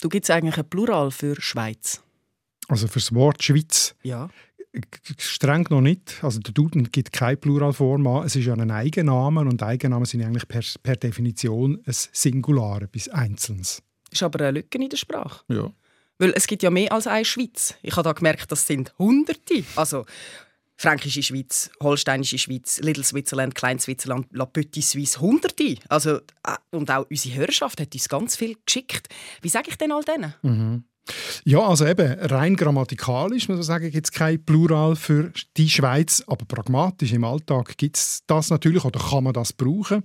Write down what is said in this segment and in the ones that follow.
Du gibt es eigentlich ein Plural für Schweiz? Also für das Wort Schweiz? Ja. Streng noch nicht. Also der Duden gibt keine Pluralform an. Es ist ja ein Eigenname und Eigennamen sind eigentlich per, per Definition ein Singular, etwas Einzelnes. Ist aber eine Lücke in der Sprache. Ja. Weil es gibt ja mehr als eine Schweiz. Ich habe da gemerkt, das sind Hunderte. Also Fränkische Schweiz, Holsteinische Schweiz, Little Switzerland, Klein Switzerland, La Petite Suisse, Hunderte. Also, äh, und auch unsere Hörerschaft hat uns ganz viel geschickt. Wie sage ich denn all denen? Mhm. Ja, also eben, rein grammatikalisch muss man sagen, gibt es kein Plural für die Schweiz, aber pragmatisch im Alltag gibt es das natürlich oder kann man das brauchen.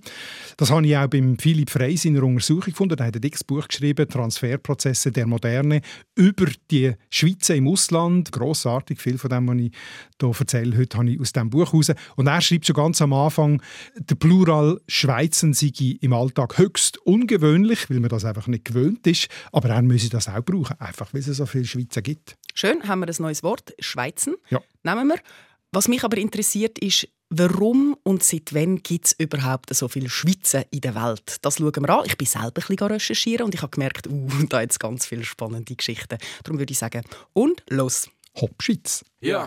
Das habe ich auch beim Philipp Frey in einer Untersuchung gefunden. Er hat ein dickes Buch geschrieben, «Transferprozesse der Moderne», über die Schweiz im Ausland. Grossartig, viel von dem, was ich hier erzähle, heute habe ich aus diesem Buch heraus. Und er schreibt schon ganz am Anfang, der Plural «Schweizen» sei im Alltag höchst ungewöhnlich, weil man das einfach nicht gewöhnt ist, aber er müsse das auch brauchen einfach weil es so viele Schweizer gibt. Schön, haben wir ein neues Wort, Schweizen. Ja. Nehmen wir. Was mich aber interessiert ist, warum und seit wann gibt es überhaupt so viele Schweizer in der Welt? Das schauen wir an. Ich bin selber ein bisschen recherchieren und ich habe gemerkt, uh, da jetzt ganz viele spannende Geschichten. Darum würde ich sagen, und los. Hopp, Schweiz. Ja.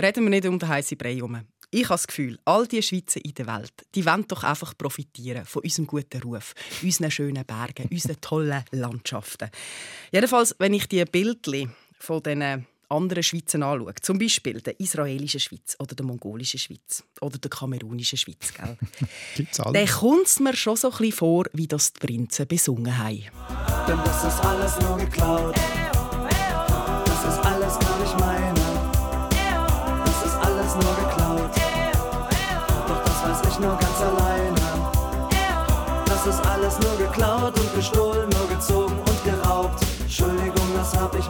Reden wir nicht um den heißen Brei herum. Ich habe das Gefühl, all die Schweizer in der Welt, die wollen doch einfach profitieren von unserem guten Ruf, unseren schönen Bergen, unseren tollen Landschaften. Jedenfalls, wenn ich die Bildchen von diesen anderen Schweizen anschaue, zum Beispiel der israelischen Schweiz oder der mongolischen Schweiz oder der kamerunischen Schweiz, gell? Gibt's alle. dann kommt es mir schon so ein bisschen vor, wie das die Prinzen besungen haben. Denn das ist alles nur geklaut. Das ist alles gar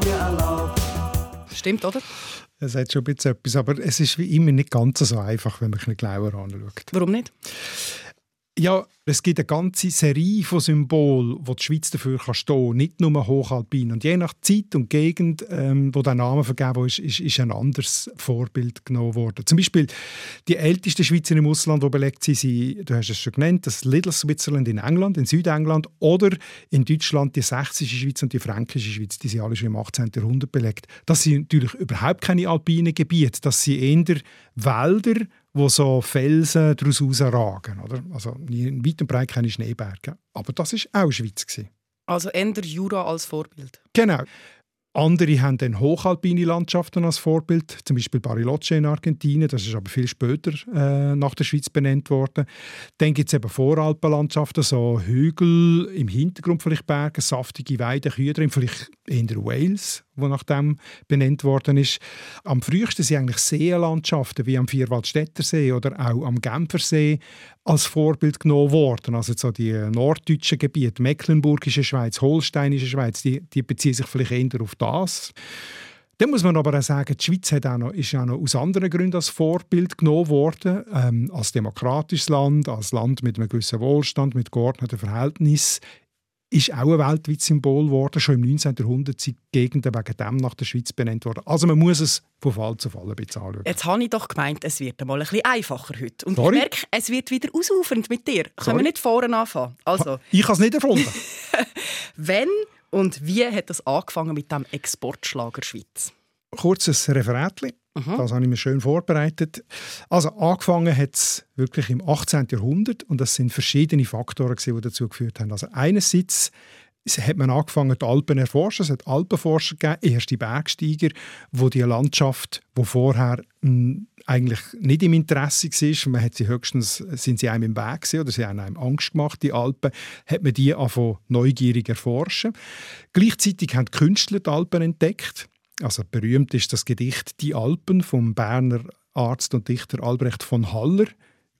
mir erlaubt. Stimmt, oder? Es hat schon ein bisschen etwas, aber es ist wie immer nicht ganz so einfach, wenn man ein bisschen genauer anschaut. Warum nicht? Ja, es gibt eine ganze Serie von Symbolen, wo die Schweiz dafür kann stehen kann. Nicht nur hochalpin. Und je nach Zeit und Gegend, ähm, wo der Name vergeben ist, ist, ist ein anderes Vorbild genommen worden. Zum Beispiel die ältesten Schweizer im Ausland, die belegt sind, sind, du hast es schon genannt, das Little Switzerland in England, in Südengland oder in Deutschland die sächsische Schweiz und die fränkische Schweiz. Die sind alle schon im 18. Jahrhundert belegt. Das sind natürlich überhaupt keine alpinen Gebiete. Das sind eher Wälder, wo so Felsen daraus ragen. Oder? Also in weit und breit keine Schneeberge. Aber das war auch Schweiz. Gewesen. Also änder Jura als Vorbild. Genau. Andere haben dann hochalpine Landschaften als Vorbild, zum Beispiel Bariloche in Argentinien, das ist aber viel später äh, nach der Schweiz benannt worden. Dann gibt es eben Voralpenlandschaften, so Hügel, im Hintergrund vielleicht Berge, saftige Weiden, Kühe drin, vielleicht in der Wales, wo nach dem benannt worden ist. Am frühesten sind eigentlich Seenlandschaften wie am Vierwaldstättersee oder auch am Genfersee als Vorbild genommen worden. Also so die norddeutschen Gebiete, Mecklenburgische Schweiz, Holsteinische Schweiz, die, die beziehen sich vielleicht eher auf das. Dann muss man aber auch sagen, die Schweiz hat auch noch, ist auch noch aus anderen Gründen als Vorbild genommen worden. Ähm, als demokratisches Land, als Land mit einem gewissen Wohlstand, mit geordneten Verhältnissen ist auch ein weltweites Symbol geworden. Schon im 19. Jahrhundert sind Gegenden wegen dem nach der Schweiz benannt worden. Also man muss es von Fall zu Fall ein bisschen anschauen. Jetzt habe ich doch gemeint, es wird einmal ein bisschen einfacher heute. Und Sorry? ich merke, es wird wieder ausufernd mit dir. Können Sorry? wir nicht vorne anfangen? Also, Ich habe es nicht erfunden. wenn und wie hat das angefangen mit dem Exportschlager Schweiz? Kurzes Referatli. Das habe ich mir schön vorbereitet. Also angefangen hat es wirklich im 18. Jahrhundert und das sind verschiedene Faktoren, die dazu geführt haben. Also einerseits hat man angefangen, die Alpen erforschen. Es hat Alpenforscher gegeben, erste Bergsteiger, wo die Landschaft, wo vorher mh, eigentlich nicht im Interesse war, man hat sie höchstens, sind sie einem im Weg gewesen, oder sie haben einem Angst gemacht, die Alpen, hat man die angefangen neugierig erforschen. Gleichzeitig haben die Künstler die Alpen entdeckt. Also berühmt ist das Gedicht «Die Alpen» vom Berner Arzt und Dichter Albrecht von Haller.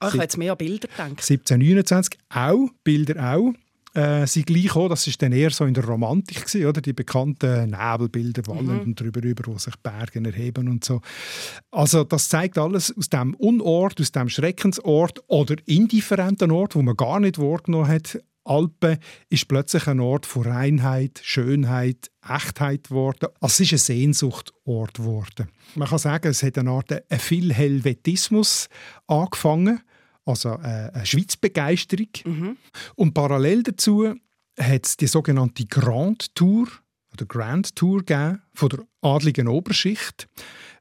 Ah, ich habe jetzt mehr an Bilder gedacht. 1729 auch, Bilder auch. äh, sind gleich auch, das ist dann eher so in der Romantik gewesen, oder? Die bekannten Nebelbilder, wallend mhm. drüber über, wo sich Berge erheben und so. Also das zeigt alles aus dem Unort, aus dem Schreckensort oder indifferenten Ort, wo man gar nicht wahrgenommen hat, Alpen ist plötzlich ein Ort von Reinheit, Schönheit, Echtheit geworden. Also es ist ein Sehnsuchtort geworden. Man kann sagen, es hat eine Art ein Philhelvetismus angefangen, also eine Schweizbegeisterung. Mhm. Und parallel dazu hat es die sogenannte Grand Tour oder Grand Tour gegeben von der adligen Oberschicht.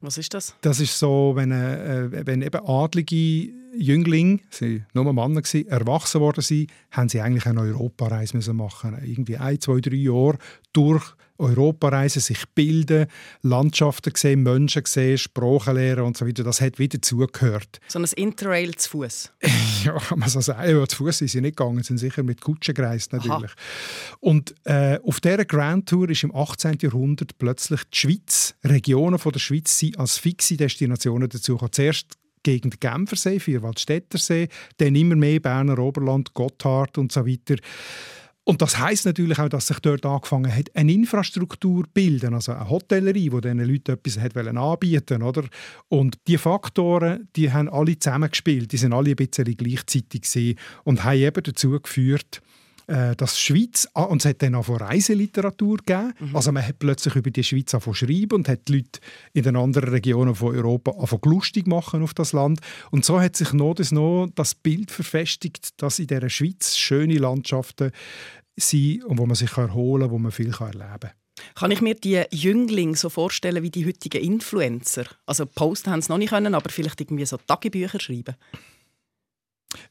Was ist das? Das ist so, wenn, äh, wenn eben adlige Jünglinge, sie nur Männer gewesen, erwachsen worden sind, haben sie eigentlich eine Europareise müssen machen. Irgendwie ein, zwei, drei Jahre durch Europa reisen, sich bilden, Landschaften sehen, Menschen sehen, Sprachen lernen und so weiter. Das hat wieder zugehört. So ein Interrail zu Fuß. ja, kann man so sagen. Ja, zu Fuß sind sie nicht gegangen, sind sicher mit Kutschen gereist natürlich. Aha. Und äh, auf dieser Grand Tour ist im 18. Jahrhundert plötzlich die Schweiz, Regionen von der Schweiz sind als fixe Destinationen dazu gekommen. Zuerst gegen den Genfersee, Vierwaldstättersee, dann immer mehr Berner Oberland, Gotthard und so weiter. Und das heißt natürlich auch, dass sich dort angefangen hat, eine Infrastruktur zu bilden, also eine Hotellerie, die diesen Leuten etwas hat anbieten oder? Und die Faktoren, die haben alle zusammengespielt, die sind alle ein bisschen gleichzeitig gewesen und haben eben dazu geführt, äh, dass Schweiz, ah, und es hat dann auch von Reiseliteratur gegeben, mhm. also man hat plötzlich über die Schweiz schreiben und hat die Leute in den anderen Regionen von Europa lustig machen auf das Land und so hat sich noch das, noch das Bild verfestigt, dass in der Schweiz schöne Landschaften sind und wo man sich erholen kann, wo man viel erleben kann. Kann ich mir die Jünglinge so vorstellen wie die heutigen Influencer? Also posten haben sie noch nicht können, aber vielleicht irgendwie so Tagebücher schreiben.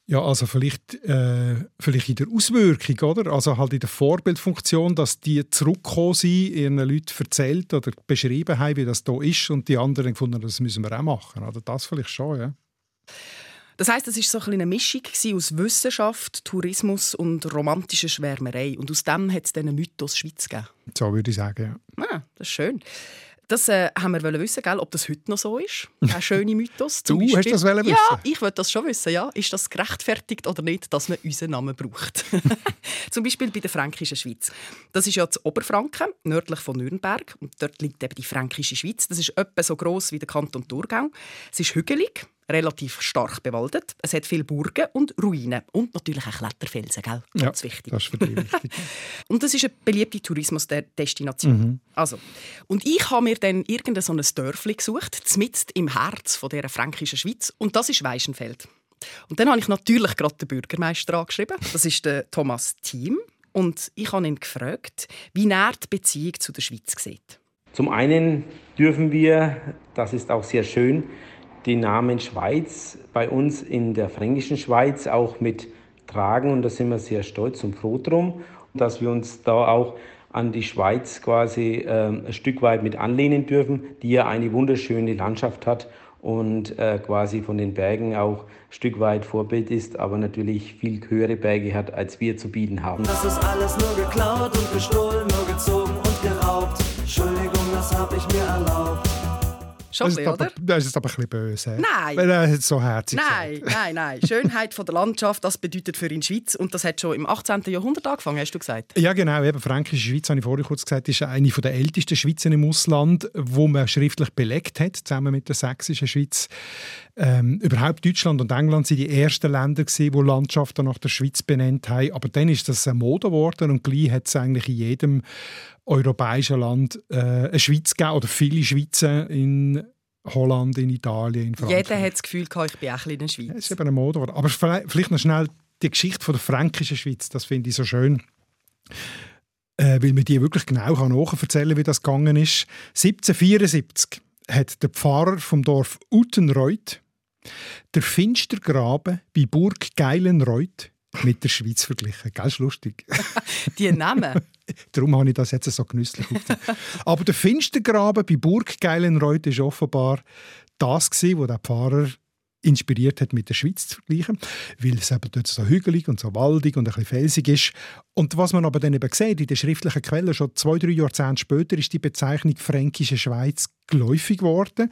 Ja, also vielleicht, äh, vielleicht in der Auswirkung, oder? Also halt in der Vorbildfunktion, dass die zurückgekommen sind, ihren Leuten erzählt oder beschrieben haben, wie das da ist und die anderen gefunden das müssen wir auch machen. Oder das vielleicht schon, ja. Das heißt, es ist so ein eine Mischung aus Wissenschaft, Tourismus und romantischer Schwärmerei. Und aus dem hat es diesen Mythos Schweiz gegeben. So würde ich sagen, ja. Ah, das ist schön. Das äh, haben wir wissen, gell, ob das heute noch so ist. Ein schöner Mythos. du Beispiel. hast das wissen? Ja, ich wollte das schon wissen. Ja. Ist das gerechtfertigt oder nicht, dass man unseren Namen braucht? Zum Beispiel bei der Fränkischen Schweiz. Das ist ja das Oberfranken, nördlich von Nürnberg. Und dort liegt eben die Fränkische Schweiz. Das ist etwa so groß wie der Kanton Thurgau. Es ist hügelig, relativ stark bewaldet. Es hat viele Burgen und Ruinen und natürlich auch Kletterfelsen, gell? Ganz ja, wichtig. Das ist für dich wichtig. und das ist eine beliebte Tourismusdestination. Mhm. Also, und ich habe mir dann irgendein so ein Dörfli gesucht, mitten im Herz von dieser fränkischen Schweiz und das ist Weichenfeld. Und dann habe ich natürlich gerade den Bürgermeister angeschrieben. Das ist der Thomas Thiem. Und ich habe ihn gefragt, wie er die Beziehung zu der Schweiz sieht. Zum einen dürfen wir, das ist auch sehr schön, den Namen Schweiz bei uns in der fränkischen Schweiz auch mit tragen und da sind wir sehr stolz und froh drum, dass wir uns da auch an die Schweiz quasi äh, ein Stück weit mit anlehnen dürfen, die ja eine wunderschöne Landschaft hat und äh, quasi von den Bergen auch ein Stück weit Vorbild ist, aber natürlich viel höhere Berge hat, als wir zu bieten haben. Das ist alles nur geklaut und gestohlen, nur gezogen und geraubt. Entschuldigung, das hab ich mir erlaubt. Schon das, ist aber, das ist aber ein bisschen böse. Nein. Weil er so herzig Nein, nein, nein. Schönheit von der Landschaft, das bedeutet für ihn Schweiz. Und das hat schon im 18. Jahrhundert angefangen, hast du gesagt? Ja, genau. Eben, Fränkische Schweiz, habe ich vorhin kurz gesagt, ist eine der ältesten Schweizer im Ausland, wo man schriftlich belegt hat, zusammen mit der sächsischen Schweiz. Ähm, überhaupt Deutschland und England sind die ersten Länder, gewesen, die Landschaften nach der Schweiz benannt haben. Aber dann ist das eine Mode geworden und gleich hat es eigentlich in jedem europäischen Land äh, eine Schweiz gegeben oder viele Schweizer in Holland, in Italien, in Frankreich. Jeder hat das Gefühl, ich bin auch in der Schweiz. Das ist eben eine Mode. Aber vielleicht noch schnell die Geschichte von der fränkischen Schweiz, das finde ich so schön. Äh, weil man die wirklich genau kann, wie das gegangen ist. 1774 hat der Pfarrer vom Dorf Utenreuth der Finstergraben bei Burg Geilenreuth mit der Schweiz verglichen. Ganz lustig. Die Namen? Darum habe ich das jetzt so genüsslich Aber der Finstergraben bei Burg Geilenreuth ist offenbar das gewesen, wo der Pfarrer inspiriert hat, mit der Schweiz zu vergleichen, weil es eben dort so hügelig und so waldig und ein bisschen felsig ist. Und was man aber dann eben sieht, in den schriftlichen Quellen, schon zwei, drei Jahrzehnte später, ist die Bezeichnung Fränkische Schweiz geläufig geworden.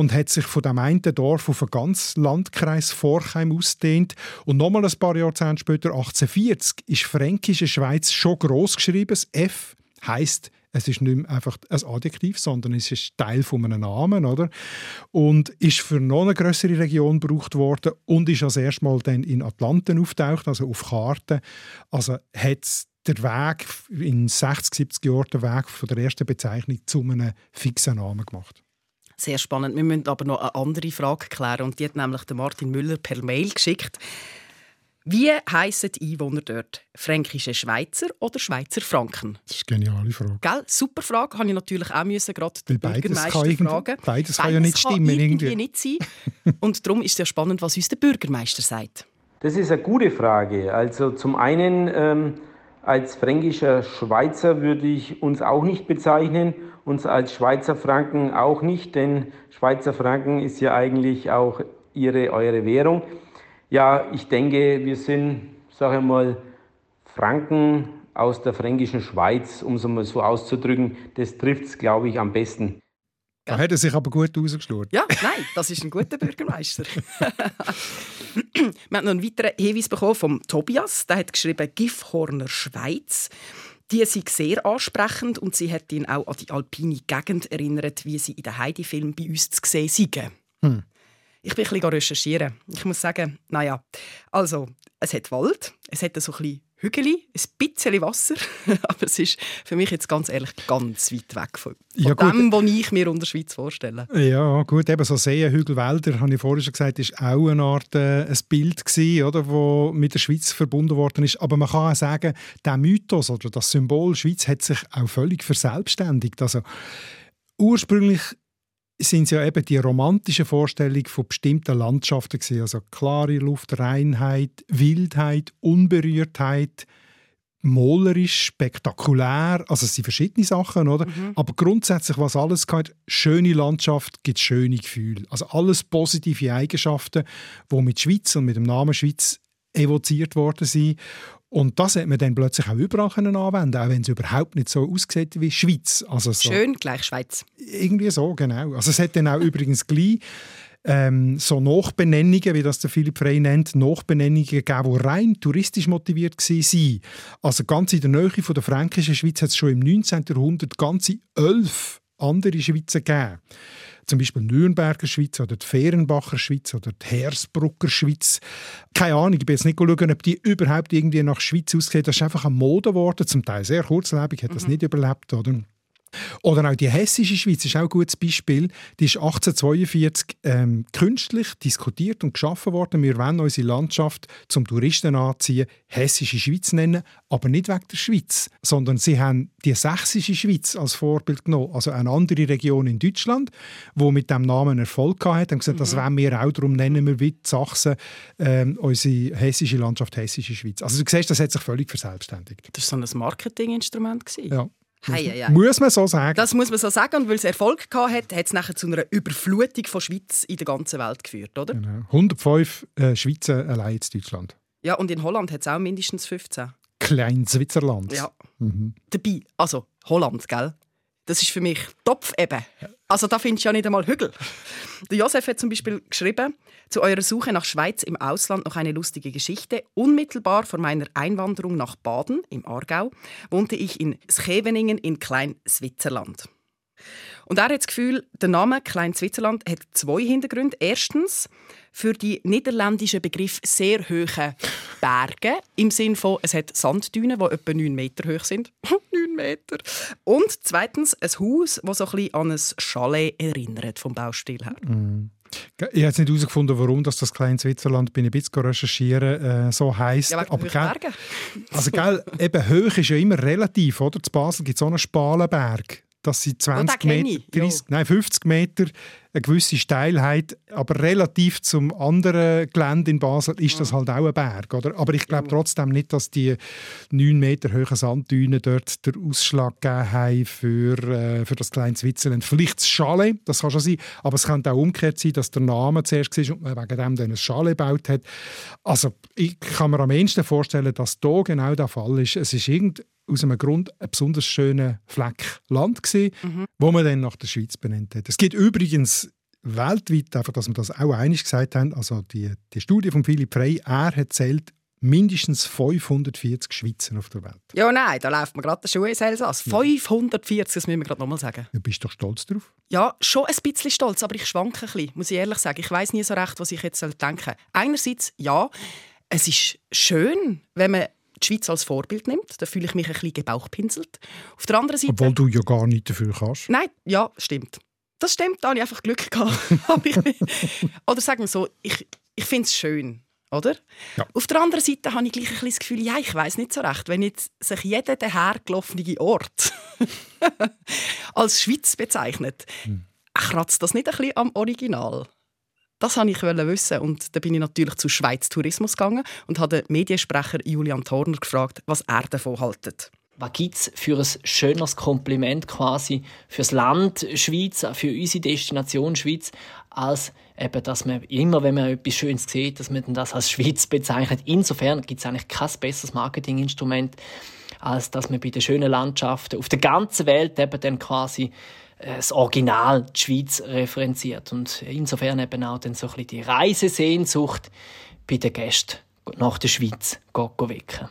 Und hat sich von dem einen Dorf auf einen ganzen Landkreis Forchheim ausgedehnt. Und nochmal ein paar Jahrzehnte später, 1840, ist Fränkische Schweiz schon groß geschrieben. Das F heißt es ist nicht mehr einfach ein Adjektiv, sondern es ist Teil von einem Namen, oder? Und ist für noch eine größere Region gebraucht worden und ist als erstes Mal dann in Atlanten auftaucht, also auf Karten. Also hat der Weg in 60, 70 Jahren der Weg von der ersten Bezeichnung zu einem fixen Namen gemacht. Sehr spannend. Wir müssen aber noch eine andere Frage klären und die hat nämlich Martin Müller per Mail geschickt. Wie heissen die Einwohner dort? Fränkische Schweizer oder Schweizer Franken? Das ist eine geniale Frage. Gell? Super Frage. Habe ich natürlich auch müssen, gerade den Bürgermeister fragen. Beides, beides kann ja nicht stimmen. Kann irgendwie nicht sein. Und darum ist es ja spannend, was uns der Bürgermeister sagt. Das ist eine gute Frage. Also zum einen ähm, als fränkischer Schweizer würde ich uns auch nicht bezeichnen, uns als Schweizer Franken auch nicht, denn Schweizer Franken ist ja eigentlich auch ihre, eure Währung. Ja, ich denke, wir sind, sage ich mal, Franken aus der fränkischen Schweiz, um es mal so auszudrücken. Das trifft es, glaube ich, am besten. Da hat er sich aber gut rausgeschlurrt. Ja, nein, das ist ein guter Bürgermeister. Wir haben noch einen weiteren Hinweis bekommen vom Tobias. Der hat geschrieben Gifhorner Schweiz. Die sind sehr ansprechend und sie hat ihn auch an die alpine Gegend erinnert, wie sie in den Heidi-Film bei uns zu sehen sind. Hm. Ich bin ein bisschen recherchieren. Ich muss sagen, naja, also, es hat Wald, es hat so ein bisschen Hügeli, ein bisschen Wasser, aber es ist für mich jetzt ganz ehrlich ganz weit weg von, von ja, dem, was ich mir unter der Schweiz vorstelle. Ja, gut, eben so Seen, Hügel, Wälder, habe ich vorhin schon gesagt, ist auch eine Art äh, ein Bild gewesen, oder, wo mit der Schweiz verbunden worden ist. Aber man kann auch sagen, der Mythos oder das Symbol Schweiz hat sich auch völlig verselbstständigt. Also ursprünglich sind es ja eben die romantischen Vorstellungen von bestimmten Landschaften gewesen. Also klare Luft, Reinheit, Wildheit, Unberührtheit, malerisch, spektakulär. Also es sind verschiedene Sachen, oder? Mhm. Aber grundsätzlich, was alles gehört, schöne Landschaft gibt schöne Gefühle. Also alles positive Eigenschaften, die mit Schweiz und mit dem Namen Schweiz evoziert worden sind. Und das hat man dann plötzlich auch überall anwenden auch wenn es überhaupt nicht so aussieht wie Schweiz. Also so, Schön gleich Schweiz. Irgendwie so, genau. Also es hat dann auch übrigens gleich ähm, so Nachbenennungen, wie das der Philipp Frey nennt, Nachbenennungen gegeben, die rein touristisch motiviert waren. Also ganz in der Nähe von der fränkischen Schweiz hat es schon im 19. Jahrhundert ganze elf andere Schweizer gegeben zum Beispiel Nürnberger Schweiz oder die Fehrenbacher Schweiz oder die Hersbrucker Schweiz. Keine Ahnung, ich bin jetzt nicht schauen, ob die überhaupt irgendwie nach Schweiz aussehen. Das ist einfach eine Mode geworden, zum Teil sehr kurzlebig, hat das mhm. nicht überlebt. Oder? Oder auch die hessische Schweiz ist auch ein gutes Beispiel. Die ist 1842 ähm, künstlich diskutiert und geschaffen worden. Wir wollen unsere Landschaft zum Touristen anziehen, hessische Schweiz nennen, aber nicht wegen der Schweiz, sondern sie haben die sächsische Schweiz als Vorbild genommen, also eine andere Region in Deutschland, wo mit dem Namen Erfolg hatte. Und gesagt, mhm. das wollen wir auch, darum nennen wir wie Sachsen ähm, unsere hessische Landschaft hessische Schweiz. Also du siehst, das hat sich völlig verselbstständigt. Das war so ein Marketinginstrument. Ja. Hei, hei, hei. Muss man so sagen. Das muss man so sagen. Und weil es Erfolg hatte, hat, hat es nachher zu einer Überflutung von Schweiz in der ganzen Welt geführt, oder? Genau. 105 äh, Schweizer allein in Deutschland. Ja, und in Holland hat es auch mindestens 15. Klein Switzerland. Ja. Mhm. Dabei, also Holland, gell? Das ist für mich Topf eben. Also da findest du ja nicht einmal Hügel. Der Josef hat zum Beispiel geschrieben, zu eurer Suche nach Schweiz im Ausland noch eine lustige Geschichte. Unmittelbar vor meiner Einwanderung nach Baden im Aargau wohnte ich in Scheveningen in Klein-Switzerland. Und er hat das Gefühl, der Name Klein-Switzerland hat zwei Hintergründe. Erstens für die niederländischen Begriff sehr hohe Berge, im Sinne von, es hat Sanddünen, die etwa 9 Meter hoch sind. 9 Meter. Und zweitens ein Haus, das so ein bisschen an ein Chalet erinnert, vom Baustil her. Mm. Ich habe jetzt nicht herausgefunden, warum das, das kleine Switzerland bin ich ein bisschen recherchieren äh, so heisst. Ja, aber gell, also gell, eben hoch ist ja immer relativ, oder? Zu Basel gibt es auch einen Spalenberg dass sie 20 oh, Meter, 30, nein, 50 Meter eine gewisse Steilheit, aber relativ zum anderen Gelände in Basel ist das halt auch ein Berg. Oder? Aber ich glaube trotzdem nicht, dass die 9 Meter hohen Sanddünen dort den Ausschlag gegeben haben für, äh, für das kleine Switzerland. Vielleicht das Chalet, das kann schon sein, aber es könnte auch umgekehrt sein, dass der Name zuerst war und man wegen dem dann ein Chalet gebaut hat. Also ich kann mir am ehesten vorstellen, dass hier genau der Fall ist. Es ist irgend aus einem Grund ein besonders schöner Fleck Land gewesen, mhm. wo man dann nach der Schweiz benannt hat. Es gibt übrigens weltweit, einfach, dass wir das auch einig gesagt haben, also die, die Studie von Philipp Frey, er hat zählt mindestens 540 Schweizer auf der Welt. Ja, nein, da läuft mir gerade der Schuh ins Elsass. 540, das müssen wir gerade nochmal sagen. Du bist doch stolz drauf? Ja, schon ein bisschen stolz, aber ich schwanke ein bisschen, muss ich ehrlich sagen. Ich weiß nie so recht, was ich jetzt denken soll. Einerseits, ja, es ist schön, wenn man die Schweiz als Vorbild nimmt. Da fühle ich mich ein bisschen gebauchpinselt. Auf der anderen Seite... Obwohl du ja gar nicht dafür kannst. Nein, ja, stimmt. Das stimmt, da habe ich einfach Glück gehabt. oder sagen wir so, ich, ich finde es schön. Oder? Ja. Auf der anderen Seite habe ich gleich ein bisschen das Gefühl, ja, ich weiß nicht so recht, wenn jetzt sich jeder dahergelaufene Ort als Schweiz bezeichnet, hm. kratzt das nicht ein bisschen am Original? Das wollte ich wissen und da bin ich natürlich zu Schweiz Tourismus gegangen und habe den Mediensprecher Julian Thorner gefragt, was er davon haltet. Was gibt es für ein schöneres Kompliment quasi fürs Land Schweiz, für unsere Destination Schweiz, als eben, dass man immer, wenn man etwas Schönes sieht, dass man das als Schweiz bezeichnet. Insofern gibt es eigentlich kein besseres Marketinginstrument, als dass man bei den schönen Landschaften auf der ganzen Welt eben dann quasi das Original, die Schweiz, referenziert. Und insofern eben auch dann so ein bisschen die Reisesehnsucht bei den Gästen nach der Schweiz wecken.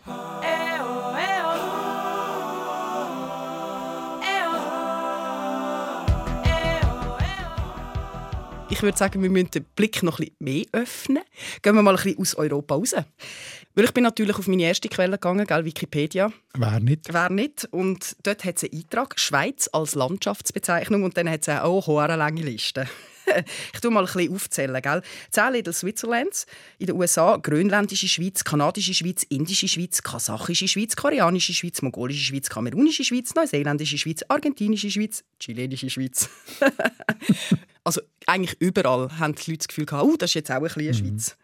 Ich würde sagen, wir müssen den Blick noch ein bisschen mehr öffnen. Gehen wir mal ein bisschen aus Europa raus. Weil ich bin natürlich auf meine erste Quelle gegangen, gell, Wikipedia. Wer nicht? Wer nicht. Und dort hat es einen Eintrag, Schweiz als Landschaftsbezeichnung. Und dann hat es auch eine lange Liste. ich tue mal ein bisschen aufzählen. Gell? Zehn Little Switzerlands in den USA, grönländische Schweiz, kanadische Schweiz, indische Schweiz, kasachische Schweiz, koreanische Schweiz, mongolische Schweiz, kamerunische Schweiz, neuseeländische Schweiz, argentinische Schweiz, chilenische Schweiz. also eigentlich überall haben die Leute das Gefühl gehabt, oh, das ist jetzt auch ein bisschen eine mhm. Schweiz.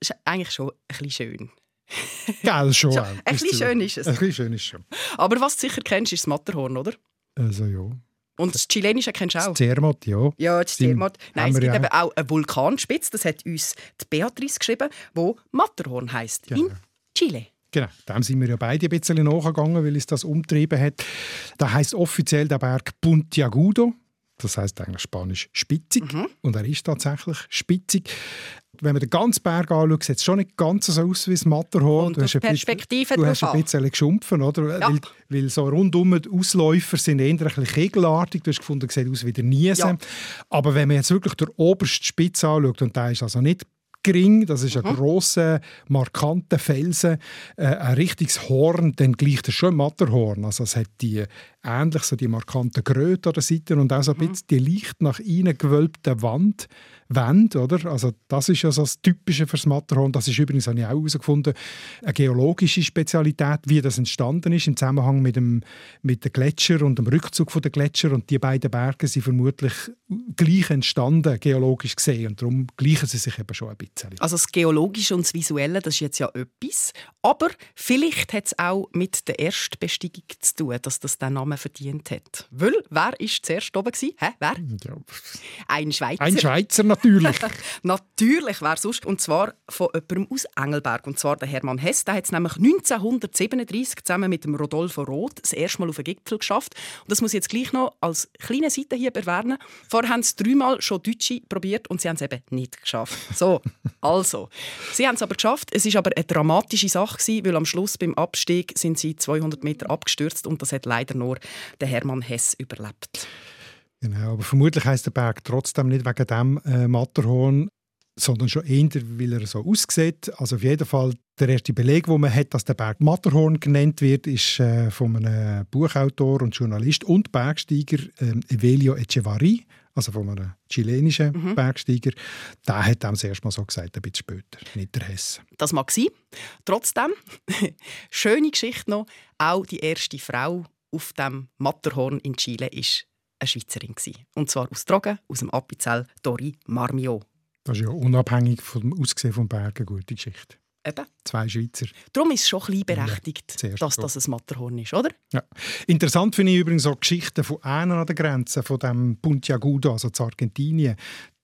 Das ist eigentlich schon ein bisschen schön. Gell, schon. ein bisschen schön ist es. Ein bisschen schön ist schon. Aber was du sicher kennst, ist das Matterhorn, oder? Also ja. Und das Chilenische kennst du auch? Das Zermatt, ja. Ja, das Zermatt. Nein, es gibt ja. eben auch eine Vulkanspitze, das hat uns die Beatrice geschrieben, wo Matterhorn heisst, genau. in Chile. Genau, dem sind wir ja beide ein bisschen nachgegangen, weil es das umtrieben hat. Da heißt offiziell der Berg Puntiagudo. Das heißt eigentlich Spanisch spitzig. Mhm. Und er ist tatsächlich spitzig wenn man den ganzen Berg anschaut, sieht es schon nicht ganz so aus wie das Matterhorn. Und du hast, Perspektive du hast ein bisschen geschumpfen, oder? Ja. Weil, weil, so rundum die Ausläufer sind eher ein bisschen kegelartig. Du hast gefunden, es sieht aus wie der Niesen. Ja. Aber wenn man jetzt wirklich den obersten Spitz anschaut, und der ist also nicht gering, das ist ein mhm. grosser, markanter Felsen, äh, ein richtiges Horn, dann gleicht er schon Matterhorn. Also es hat die ähnlich so die markanten Gröte an der Seite und auch so ein mhm. bisschen die leicht nach innen gewölbte Wand, Wände, oder? Also das ist ja so das Typische für das Matterhorn. Das ist übrigens, habe ich auch herausgefunden, eine geologische Spezialität, wie das entstanden ist im Zusammenhang mit dem, mit den Gletscher und dem Rückzug der Gletscher. Und die beiden Berge sind vermutlich gleich entstanden, geologisch gesehen. Und darum gleichen sie sich eben schon ein bisschen. Also das Geologische und das Visuelle, das ist jetzt ja etwas. Aber vielleicht hat es auch mit der Erstbesteigung zu tun, dass das den Namen Namen verdient hat. Weil, wer war zuerst oben? Hä? Wer? Ja. Ein Schweizer. Ein Schweizer, natürlich. natürlich, wer sonst? Und zwar von jemandem aus Engelberg. Und zwar der Hermann Hess. Der hat es nämlich 1937 zusammen mit dem Rodolfo Roth das erste Mal auf den Gipfel geschafft. Und das muss ich jetzt gleich noch als kleine Seite hier erwähnen. Vorher haben sie dreimal schon Deutsche probiert und sie haben es eben nicht geschafft. So, also. Sie haben es aber geschafft. Es war aber eine dramatische Sache, weil am Schluss beim Abstieg sind sie 200 Meter abgestürzt und das hat leider nur der Hermann Hess überlebt. Genau, aber vermutlich heißt der Berg trotzdem nicht wegen dem äh, Matterhorn, sondern schon eher, weil er so aussieht. Also auf jeden Fall der erste Beleg, wo man hat, dass der Berg Matterhorn genannt wird, ist äh, von einem Buchautor und Journalist und Bergsteiger äh, Evelio Echevarri, also von einem chilenischen mhm. Bergsteiger. Der hat das erste Mal so gesagt, ein bisschen später, nicht der Hess. Das mag sein. Trotzdem, schöne Geschichte noch, auch die erste Frau auf dem Matterhorn in Chile ist eine Schweizerin. Und zwar aus Drogen, aus dem Appenzell, Dori Marmio. Das ist ja unabhängig vom Aussehen des Bergen eine gute Geschichte. Eben. Zwei Schweizer. Darum ist es schon ein bisschen berechtigt, ja, dass das ein Matterhorn ist, oder? Ja. Interessant finde ich übrigens auch Geschichten von einer an der Grenze, von dem Puntiagudo, also zu Argentinien.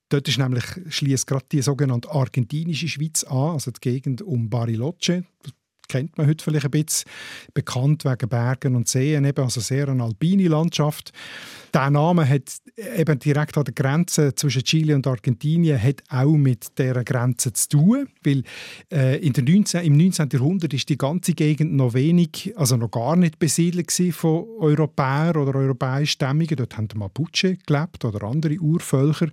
Dort ist nämlich schließt gerade die sogenannte argentinische Schweiz an, also die Gegend um Bariloche kennt man heute vielleicht ein bisschen, bekannt wegen Bergen und Seen, eben, also sehr eine alpine Landschaft. Der Name hat eben direkt an der Grenze zwischen Chile und Argentinien hat auch mit dieser Grenze zu tun, weil äh, in der 19, im 19. Jahrhundert ist die ganze Gegend noch wenig, also noch gar nicht besiedelt von Europäern oder europäischstämmigen. Dort haben die Mapuche gelebt oder andere Urvölker.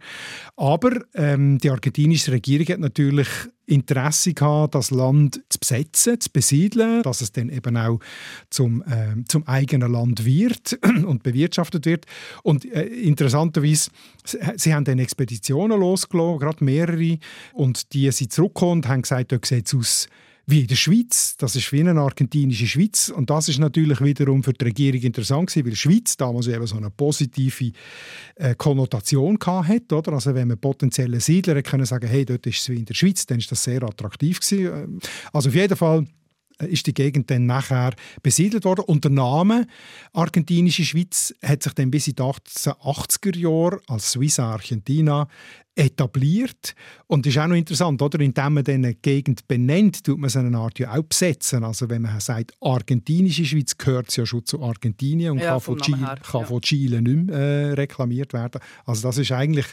Aber ähm, die argentinische Regierung hat natürlich Interesse gehabt, das Land zu besetzen, zu besiedeln, dass es dann eben auch zum, äh, zum eigenen Land wird und bewirtschaftet wird. Und äh, interessanterweise, sie haben dann Expeditionen losgelassen, gerade mehrere, und die sind zurückgekommen und haben gesagt, dort sieht es aus wie in der Schweiz. Das ist wie eine argentinische Schweiz. Und das ist natürlich wiederum für die Regierung interessant gewesen, weil die Schweiz damals eben so eine positive äh, Konnotation hatte. Oder? Also wenn man potenzielle Siedler können sagen, hey, dort ist es wie in der Schweiz, dann ist das sehr attraktiv gewesen. Also auf jeden Fall äh, ist die Gegend dann nachher besiedelt worden. Und der Name Argentinische Schweiz hat sich dann bis in die 1880er Jahre als Suiza Argentina etabliert. Und ist auch noch interessant, oder? Indem man diese Gegend benennt, tut man so eine Art ja auch besetzen. Also wenn man sagt, argentinische Schweiz gehört ja schon zu Argentinien und ja, kann, von Chile, her, kann ja. von Chile nicht mehr äh, reklamiert werden. Also das ist eigentlich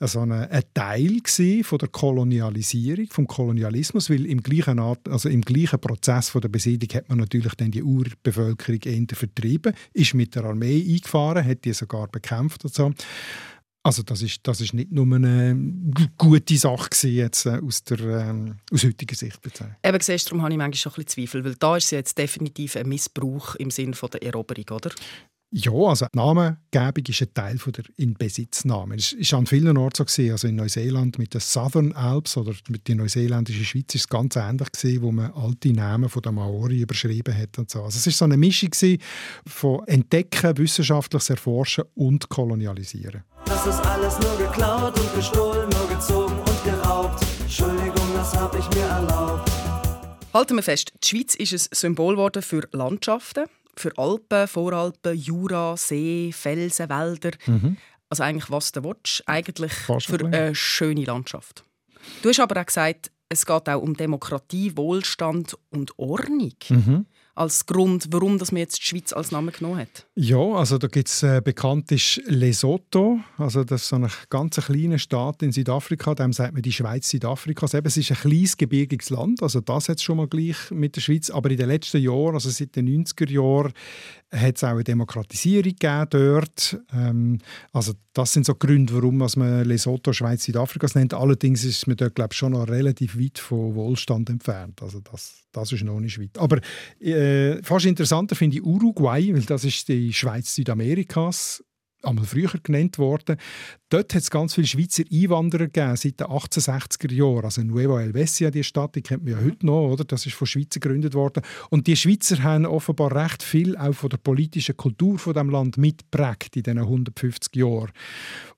so eine, ein Teil von der Kolonialisierung, vom Kolonialismus, weil im gleichen, Art, also im gleichen Prozess von der Besiedlung hat man natürlich dann die Urbevölkerung eher vertrieben, ist mit der Armee eingefahren, hat die sogar bekämpft und so. Also das ist, das ist nicht nur eine gute Sache jetzt äh, aus, der, ähm, aus heutiger Sicht bezogen. Eben siehst, darum habe ich manchmal schon ein bisschen Zweifel, weil da ist jetzt definitiv ein Missbrauch im Sinne der Eroberung, oder? Ja, also die Namengebung ist ein Teil von der Inbesitznahme. Es war an vielen Orten so. Gewesen. Also in Neuseeland mit den Southern Alps oder mit der neuseeländischen Schweiz ist es ganz ähnlich, gewesen, wo man alte Namen von der Maori überschrieben hat. Und so. Also es war so eine Mischung von Entdecken, wissenschaftliches Erforschen und Kolonialisieren. Das ist alles nur geklaut und gestohlen, nur gezogen und geraubt. Entschuldigung, das habe ich mir erlaubt. Halten wir fest, die Schweiz ist ein Symbol für Landschaften, für Alpen, Voralpen, Jura, See, Felsen, Wälder. Mhm. Also eigentlich was du willst, eigentlich für eine schöne Landschaft. Du hast aber auch gesagt, es geht auch um Demokratie, Wohlstand und Ordnung. Mhm als Grund, warum dass man jetzt die Schweiz als Name genommen hat? Ja, also da gibt es äh, bekannt ist Lesotho, also das ist so ein ganz kleiner Staat in Südafrika, dem sagt man die Schweiz Südafrikas. Eben, es ist ein kleines gebirgiges Land, also das hat es schon mal gleich mit der Schweiz, aber in den letzten Jahren, also seit den 90er Jahren, hat es auch eine Demokratisierung dort. Ähm, also das sind so Gründe, warum man Lesotho Schweiz Südafrikas nennt. Allerdings ist man dort glaube schon noch relativ weit von Wohlstand entfernt. Also das, das ist noch nicht weit. Aber äh, fast interessanter finde ich Uruguay, weil das ist die Schweiz Südamerikas einmal früher genannt worden. Dort hat es ganz viele Schweizer Einwanderer gegeben, seit den 1860er Jahren. Also Nueva Helvetia, die Stadt, die kennt man ja heute noch, oder? Das ist von Schweizer gegründet worden. Und die Schweizer haben offenbar recht viel auch von der politischen Kultur von dem Land mitgeprägt in diesen 150 Jahren.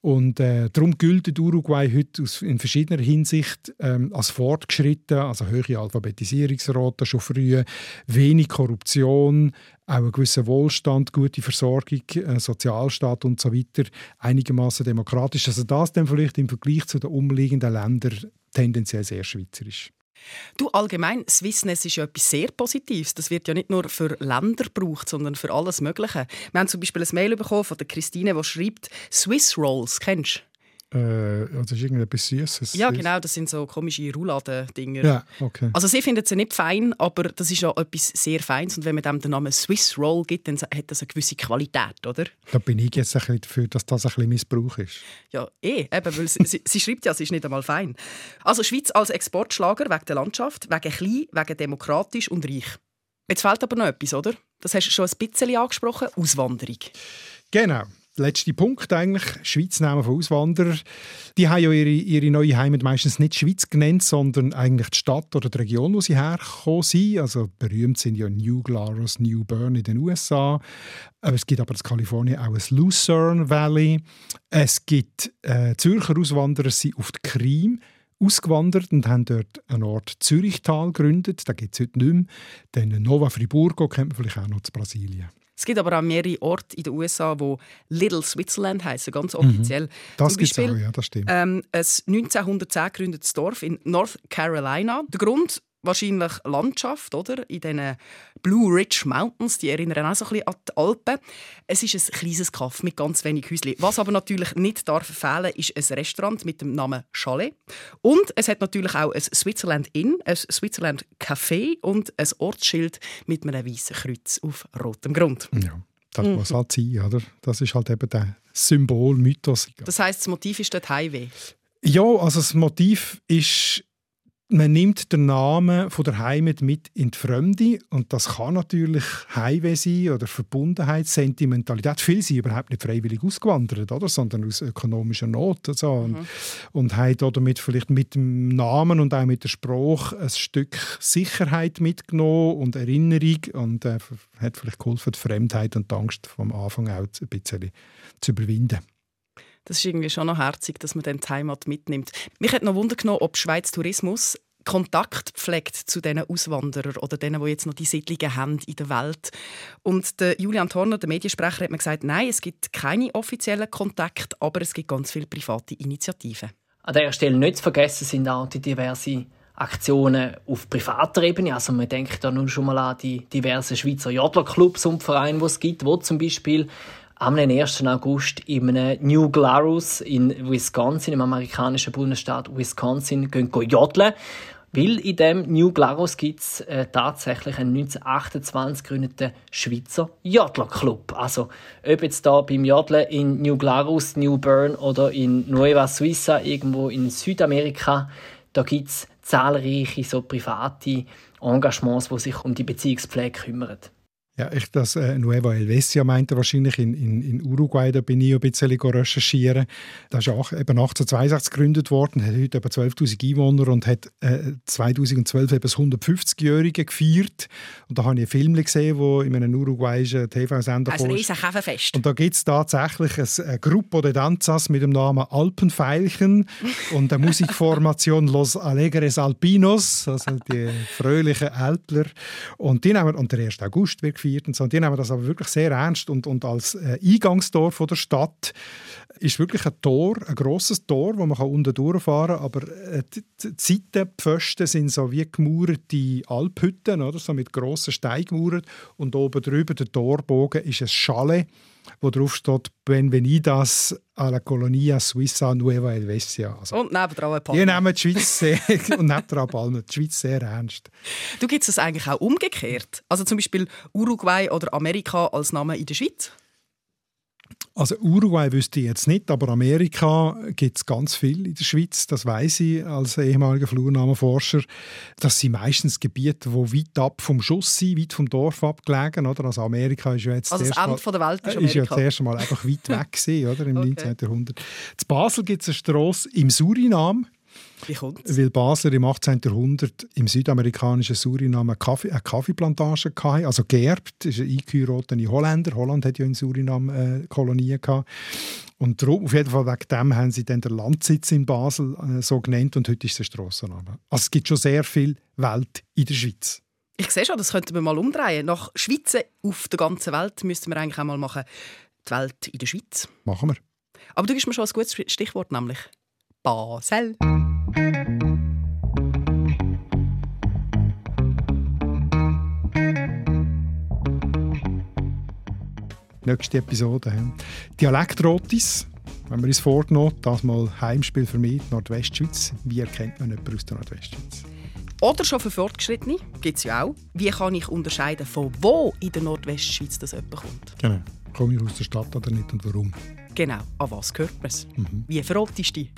Und äh, darum gilt Uruguay heute in verschiedener Hinsicht ähm, als fortgeschritten, also hohe Alphabetisierungsrate schon früh, wenig Korruption, auch einen gewissen Wohlstand, gute Versorgung, äh, Sozialstaat und so weiter, einigermaßen demokratisch. Also das dann vielleicht im Vergleich zu den umliegenden Ländern tendenziell sehr schweizerisch. Du, allgemein, Swissness ist ja etwas sehr Positives. Das wird ja nicht nur für Länder gebraucht, sondern für alles Mögliche. Wir haben zum Beispiel ein Mail bekommen von der Christine, die schreibt, Swiss Rolls, kennst du? Äh, das ist irgendetwas Süßes. Ja, genau, das sind so komische Rouladen-Dinger. Ja, okay. Also sie finden sie nicht fein, aber das ist ja etwas sehr Feines und wenn man dem den Namen Swiss Roll gibt, dann hat das eine gewisse Qualität, oder? Da bin ich jetzt ein bisschen dafür, dass das ein bisschen Missbrauch ist. Ja, eh, eben, weil sie, sie, sie schreibt ja, es ist nicht einmal fein. Also Schweiz als Exportschlager wegen der Landschaft, wegen klein, wegen demokratisch und reich. Jetzt fehlt aber noch etwas, oder? Das hast du schon ein bisschen angesprochen, Auswanderung. Genau letzte Punkt eigentlich, Schweiz nehmen von Auswanderern. Die haben ja ihre, ihre neue Heimat meistens nicht Schweiz genannt, sondern eigentlich die Stadt oder die Region, wo sie hergekommen sind. Also berühmt sind ja New Glarus, New Bern in den USA. Es gibt aber in Kalifornien auch ein Lucerne Valley. Es gibt äh, Zürcher Auswanderer, sind auf die Krim ausgewandert und haben dort einen Ort Zürichtal gegründet. Da gibt es heute nicht mehr. Dann Nova Friburgo kennt man vielleicht auch noch zu Brasilien. Es gibt aber auch mehrere Orte in den USA, die Little Switzerland heißen, ganz mhm. offiziell. Mhm. Das gibt es auch, ja, das stimmt. Ähm, ein 1910 gegründetes Dorf in North Carolina. Der Grund, wahrscheinlich Landschaft, oder? In diesen Blue Ridge Mountains, die erinnern auch so ein bisschen an die Alpen. Es ist ein kleines Kaff mit ganz wenig Häuschen. Was aber natürlich nicht darf fehlen, ist ein Restaurant mit dem Namen Chalet. Und es hat natürlich auch ein Switzerland Inn, ein Switzerland Café und ein Ortsschild mit einem weißen Kreuz auf rotem Grund. Ja. Das mhm. muss halt sein, oder? Das ist halt eben der Symbol-Mythos. Das heißt, das Motiv ist dort Highway? Ja, also das Motiv ist man nimmt den Namen von der Heimat mit in die Fremde und das kann natürlich Heimweh sein oder Verbundenheit, Sentimentalität. Viele sind überhaupt nicht freiwillig ausgewandert, oder? sondern aus ökonomischer Not. Also. Mhm. Und, und haben damit vielleicht mit dem Namen und auch mit der Sprache ein Stück Sicherheit mitgenommen und Erinnerung und äh, hat vielleicht geholfen, die Fremdheit und die Angst vom Anfang auch ein bisschen zu überwinden. Das ist irgendwie schon noch herzig, dass man dann die Heimat mitnimmt. Mich hat noch Wunder genommen, ob Schweiz Tourismus Kontakt pflegt zu diesen Auswanderern oder denen, die jetzt noch die Siedlungen haben in der Welt. Und der Julian Thorner, der Mediensprecher, hat mir gesagt, nein, es gibt keine offiziellen Kontakte, aber es gibt ganz viele private Initiativen. An dieser Stelle nicht zu vergessen sind auch die diversen Aktionen auf privater Ebene. Also man denkt da nun schon mal an die diversen Schweizer Jodlerclubs und Vereine, die es gibt, wo zum Beispiel am 1. August in einem New Glarus in Wisconsin, im amerikanischen Bundesstaat Wisconsin, gehen, jodeln. Weil in dem New Glarus gibt es äh, tatsächlich einen 1928 gegründeten Schweizer Jodlerclub. Also, ob jetzt da beim Jodeln in New Glarus, New Bern oder in Nueva Suiza, irgendwo in Südamerika, da gibt es zahlreiche so private Engagements, die sich um die Beziehungspflege kümmern. Ja, ich, das äh, Nueva Helvetia meinte wahrscheinlich in, in, in Uruguay, da bin ich ein bisschen recherchieren. Das ist auch eben 1862 gegründet worden, hat heute etwa 12'000 Einwohner und hat äh, 2012 eben das 150-Jährige gefeiert. Und da habe ich einen Film gesehen, der in einem uruguayischen TV-Sender also ein Käferfest. Und da gibt es tatsächlich eine Gruppe de Danzas mit dem Namen Alpenfeilchen und eine Musikformation Los Alegres Alpinos, also die fröhlichen Älpler. Und, die nehmen, der 1. August wird gefeiert gefeiert und so. Und die nehmen das aber wirklich sehr ernst und, und als äh, Eingangstor von der Stadt ist wirklich ein Tor, ein grosses Tor, wo man unten durchfahren kann, aber äh, die, die Seitenpfosten sind so wie gemauerte Alphütten, oder? so mit grossen Steinen und oben drüber der Torbogen ist ein Chalet wo drauf steht Benvenidas a la Colonia Suiza Nueva Helvetia. Also, und nebendran ein Palme. Die nehmen die Schweiz sehr, und nebendran Palme, die Schweiz sehr ernst. Du gibt es eigentlich auch umgekehrt? Also zum Beispiel Uruguay oder Amerika als Name in der Schweiz? Also Uruguay wüsste ich jetzt nicht, aber Amerika gibt es ganz viel in der Schweiz, das weiß ich als ehemaliger Flurnamenforscher. Das sind meistens Gebiete, die weit ab vom Schuss sind, weit vom Dorf abgelegen. Oder? Also Amerika ist ja jetzt also das, Ende Mal, der Welt ist, Amerika. ist ja das erste Mal einfach weit weg gewesen, oder? im okay. 19. Jahrhundert. In Basel gibt es eine Strasse im Suriname, wie kommt's? Weil Basler im 18. Jahrhundert im südamerikanischen Suriname eine, Kaffee, eine Kaffeeplantage hatte, also geerbt, ist ein eingeheirateter Holländer. Holland hat ja in Suriname äh, Kolonien gehabt. Und auf jeden Fall wegen dem haben sie dann den Landsitz in Basel äh, so genannt und heute ist es ein Strassenname. Also es gibt schon sehr viel Welt in der Schweiz. Ich sehe schon, das könnten wir mal umdrehen. Nach Schweiz auf der ganzen Welt müssten wir eigentlich auch mal machen, die Welt in der Schweiz. Machen wir. Aber du gibst mir schon ein gutes Stichwort, nämlich Basel. Nächste Episode. Dialektrotis, wenn wir uns vorgenommen, das mal Heimspiel für mich, Nordwestschweiz. Wie erkennt man jemanden aus der Nordwestschweiz? Oder schon für Fortgeschrittene, gibt es ja auch. Wie kann ich unterscheiden, von wo in der Nordwestschweiz das jemand kommt? Genau. Komme ich aus der Stadt oder nicht und warum? Genau. An was gehört man es? Mhm. Wie verrotest du dich?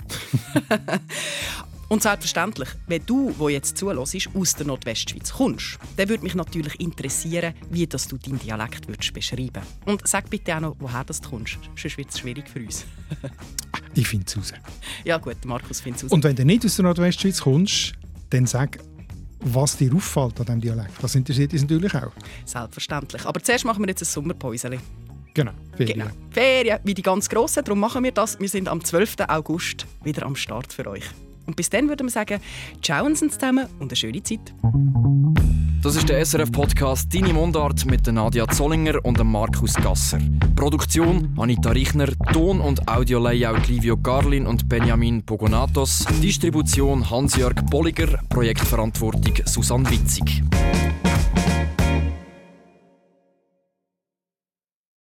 Und selbstverständlich, wenn du, wo jetzt zuhörst, aus der Nordwestschweiz kommst, dann würde mich natürlich interessieren, wie das du deinen Dialekt würdest beschreiben Und sag bitte auch noch, woher das du kommst. Sonst wird es schwierig für uns. ich finde es raus. Ja gut, Markus findet es raus. Und wenn du nicht aus der Nordwestschweiz kommst, dann sag, was dir auffällt an diesem Dialekt. Das interessiert uns natürlich auch. Selbstverständlich. Aber zuerst machen wir jetzt ein Sommerpäuschen. Genau, Ferien. Genau. Ferien, wie die ganz Grossen. Darum machen wir das. Wir sind am 12. August wieder am Start für euch. Und bis dann würden wir sagen, ciao zusammen und eine schöne Zeit. Das ist der SRF-Podcast «Deine Mundart» mit Nadia Zollinger und Markus Gasser. Produktion Anita Richner, Ton- und Audio-Layout Livio Garlin und Benjamin Pogonatos, Distribution Hans-Jörg Bolliger, Projektverantwortung Susanne Witzig.